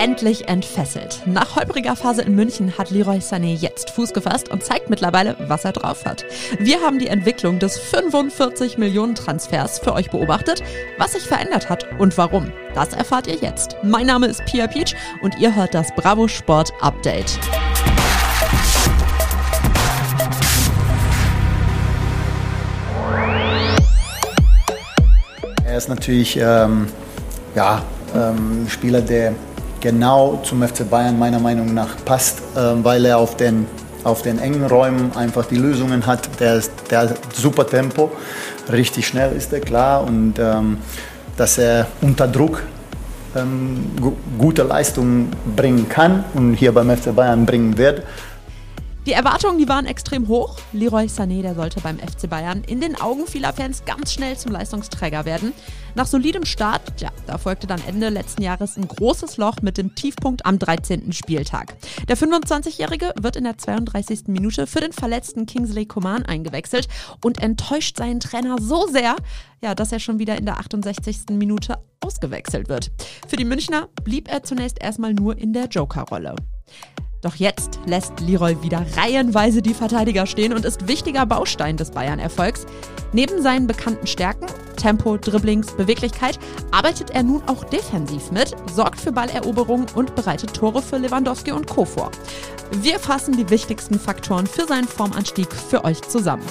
endlich entfesselt. Nach holpriger Phase in München hat Leroy Sané jetzt Fuß gefasst und zeigt mittlerweile, was er drauf hat. Wir haben die Entwicklung des 45 Millionen Transfers für euch beobachtet, was sich verändert hat und warum. Das erfahrt ihr jetzt. Mein Name ist Pia Peach und ihr hört das Bravo Sport Update. Er ist natürlich ähm, ja, ähm, Spieler, der genau zum FC Bayern meiner Meinung nach passt, äh, weil er auf den, auf den engen Räumen einfach die Lösungen hat. Der, ist, der hat super Tempo, richtig schnell ist er klar und ähm, dass er unter Druck ähm, gute Leistungen bringen kann und hier beim FC Bayern bringen wird. Die Erwartungen, die waren extrem hoch. Leroy Sané, der sollte beim FC Bayern in den Augen vieler Fans ganz schnell zum Leistungsträger werden. Nach solidem Start, ja, da folgte dann Ende letzten Jahres ein großes Loch mit dem Tiefpunkt am 13. Spieltag. Der 25-Jährige wird in der 32. Minute für den verletzten Kingsley Coman eingewechselt und enttäuscht seinen Trainer so sehr, ja, dass er schon wieder in der 68. Minute ausgewechselt wird. Für die Münchner blieb er zunächst erstmal nur in der Joker-Rolle. Doch jetzt lässt Leroy wieder reihenweise die Verteidiger stehen und ist wichtiger Baustein des Bayern-Erfolgs. Neben seinen bekannten Stärken, Tempo, Dribblings, Beweglichkeit, arbeitet er nun auch defensiv mit, sorgt für Balleroberungen und bereitet Tore für Lewandowski und Co. vor. Wir fassen die wichtigsten Faktoren für seinen Formanstieg für euch zusammen.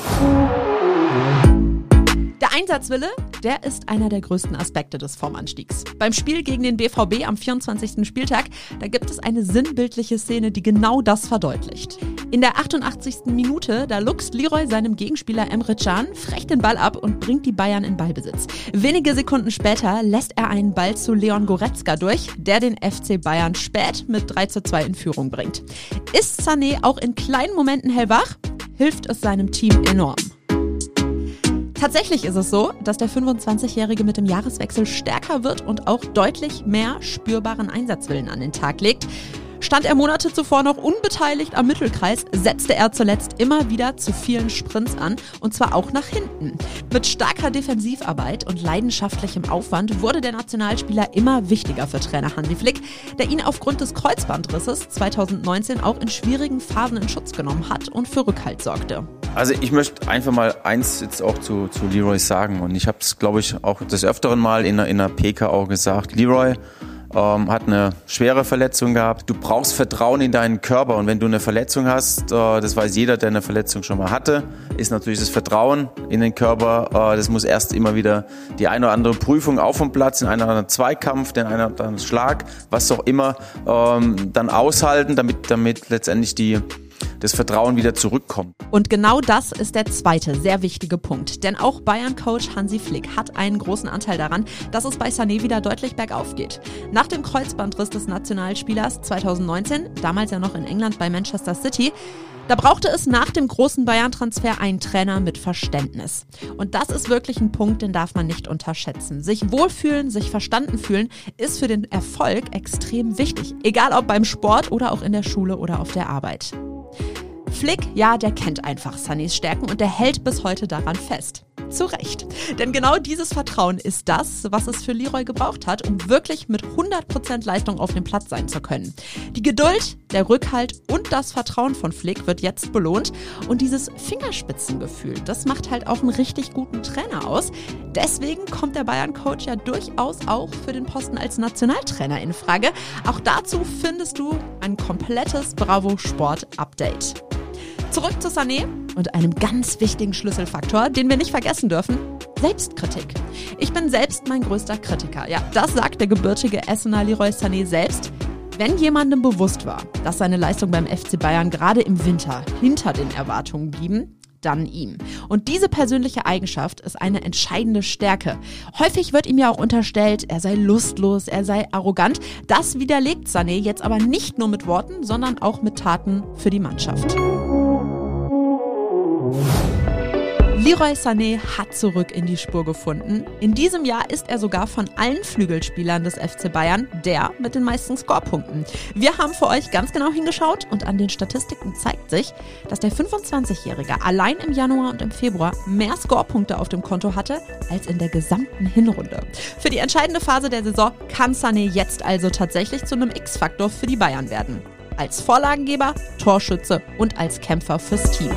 Einsatzwille, der ist einer der größten Aspekte des Formanstiegs. Beim Spiel gegen den BVB am 24. Spieltag, da gibt es eine sinnbildliche Szene, die genau das verdeutlicht. In der 88. Minute, da luchst Leroy seinem Gegenspieler Emre Can frech den Ball ab und bringt die Bayern in Ballbesitz. Wenige Sekunden später lässt er einen Ball zu Leon Goretzka durch, der den FC Bayern spät mit 3 zu 2 in Führung bringt. Ist Sané auch in kleinen Momenten hellwach? Hilft es seinem Team enorm. Tatsächlich ist es so, dass der 25-Jährige mit dem Jahreswechsel stärker wird und auch deutlich mehr spürbaren Einsatzwillen an den Tag legt. Stand er Monate zuvor noch unbeteiligt am Mittelkreis, setzte er zuletzt immer wieder zu vielen Sprints an und zwar auch nach hinten. Mit starker Defensivarbeit und leidenschaftlichem Aufwand wurde der Nationalspieler immer wichtiger für Trainer Hansi Flick, der ihn aufgrund des Kreuzbandrisses 2019 auch in schwierigen Phasen in Schutz genommen hat und für Rückhalt sorgte. Also ich möchte einfach mal eins jetzt auch zu, zu Leroy sagen und ich habe es, glaube ich, auch des Öfteren mal in einer, in einer PK auch gesagt. Leroy ähm, hat eine schwere Verletzung gehabt. Du brauchst Vertrauen in deinen Körper und wenn du eine Verletzung hast, äh, das weiß jeder, der eine Verletzung schon mal hatte, ist natürlich das Vertrauen in den Körper. Äh, das muss erst immer wieder die eine oder andere Prüfung auf dem Platz, in einen oder anderen Zweikampf, den einen oder anderen Schlag, was auch immer, ähm, dann aushalten, damit, damit letztendlich die das Vertrauen wieder zurückkommt. Und genau das ist der zweite sehr wichtige Punkt. Denn auch Bayern-Coach Hansi Flick hat einen großen Anteil daran, dass es bei Sané wieder deutlich bergauf geht. Nach dem Kreuzbandriss des Nationalspielers 2019, damals ja noch in England bei Manchester City, da brauchte es nach dem großen Bayern-Transfer einen Trainer mit Verständnis. Und das ist wirklich ein Punkt, den darf man nicht unterschätzen. Sich wohlfühlen, sich verstanden fühlen, ist für den Erfolg extrem wichtig. Egal ob beim Sport oder auch in der Schule oder auf der Arbeit. Flick, ja, der kennt einfach Sunnys Stärken und der hält bis heute daran fest. Zu Recht. Denn genau dieses Vertrauen ist das, was es für Leroy gebraucht hat, um wirklich mit 100% Leistung auf dem Platz sein zu können. Die Geduld, der Rückhalt und das Vertrauen von Flick wird jetzt belohnt. Und dieses Fingerspitzengefühl, das macht halt auch einen richtig guten Trainer aus. Deswegen kommt der Bayern-Coach ja durchaus auch für den Posten als Nationaltrainer in Frage. Auch dazu findest du ein komplettes Bravo Sport Update. Zurück zu Sané und einem ganz wichtigen Schlüsselfaktor, den wir nicht vergessen dürfen. Selbstkritik. Ich bin selbst mein größter Kritiker. Ja, das sagt der gebürtige Essener Leroy Sané selbst. Wenn jemandem bewusst war, dass seine Leistung beim FC Bayern gerade im Winter hinter den Erwartungen blieben, dann ihm. Und diese persönliche Eigenschaft ist eine entscheidende Stärke. Häufig wird ihm ja auch unterstellt, er sei lustlos, er sei arrogant. Das widerlegt Sané jetzt aber nicht nur mit Worten, sondern auch mit Taten für die Mannschaft. Leroy Sané hat zurück in die Spur gefunden. In diesem Jahr ist er sogar von allen Flügelspielern des FC Bayern der mit den meisten Scorepunkten. Wir haben für euch ganz genau hingeschaut und an den Statistiken zeigt sich, dass der 25-Jährige allein im Januar und im Februar mehr Scorepunkte auf dem Konto hatte als in der gesamten Hinrunde. Für die entscheidende Phase der Saison kann Sané jetzt also tatsächlich zu einem X-Faktor für die Bayern werden. Als Vorlagengeber, Torschütze und als Kämpfer fürs Team.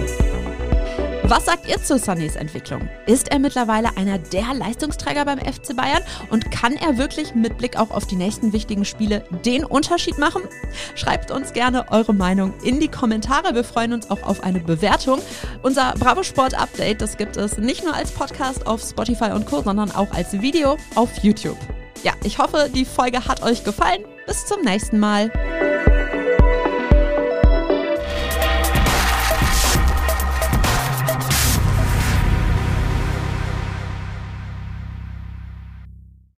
Was sagt ihr zu Sunnys Entwicklung? Ist er mittlerweile einer der Leistungsträger beim FC Bayern und kann er wirklich mit Blick auch auf die nächsten wichtigen Spiele den Unterschied machen? Schreibt uns gerne eure Meinung in die Kommentare. Wir freuen uns auch auf eine Bewertung. Unser Bravo Sport Update, das gibt es nicht nur als Podcast auf Spotify und Co, sondern auch als Video auf YouTube. Ja, ich hoffe, die Folge hat euch gefallen. Bis zum nächsten Mal.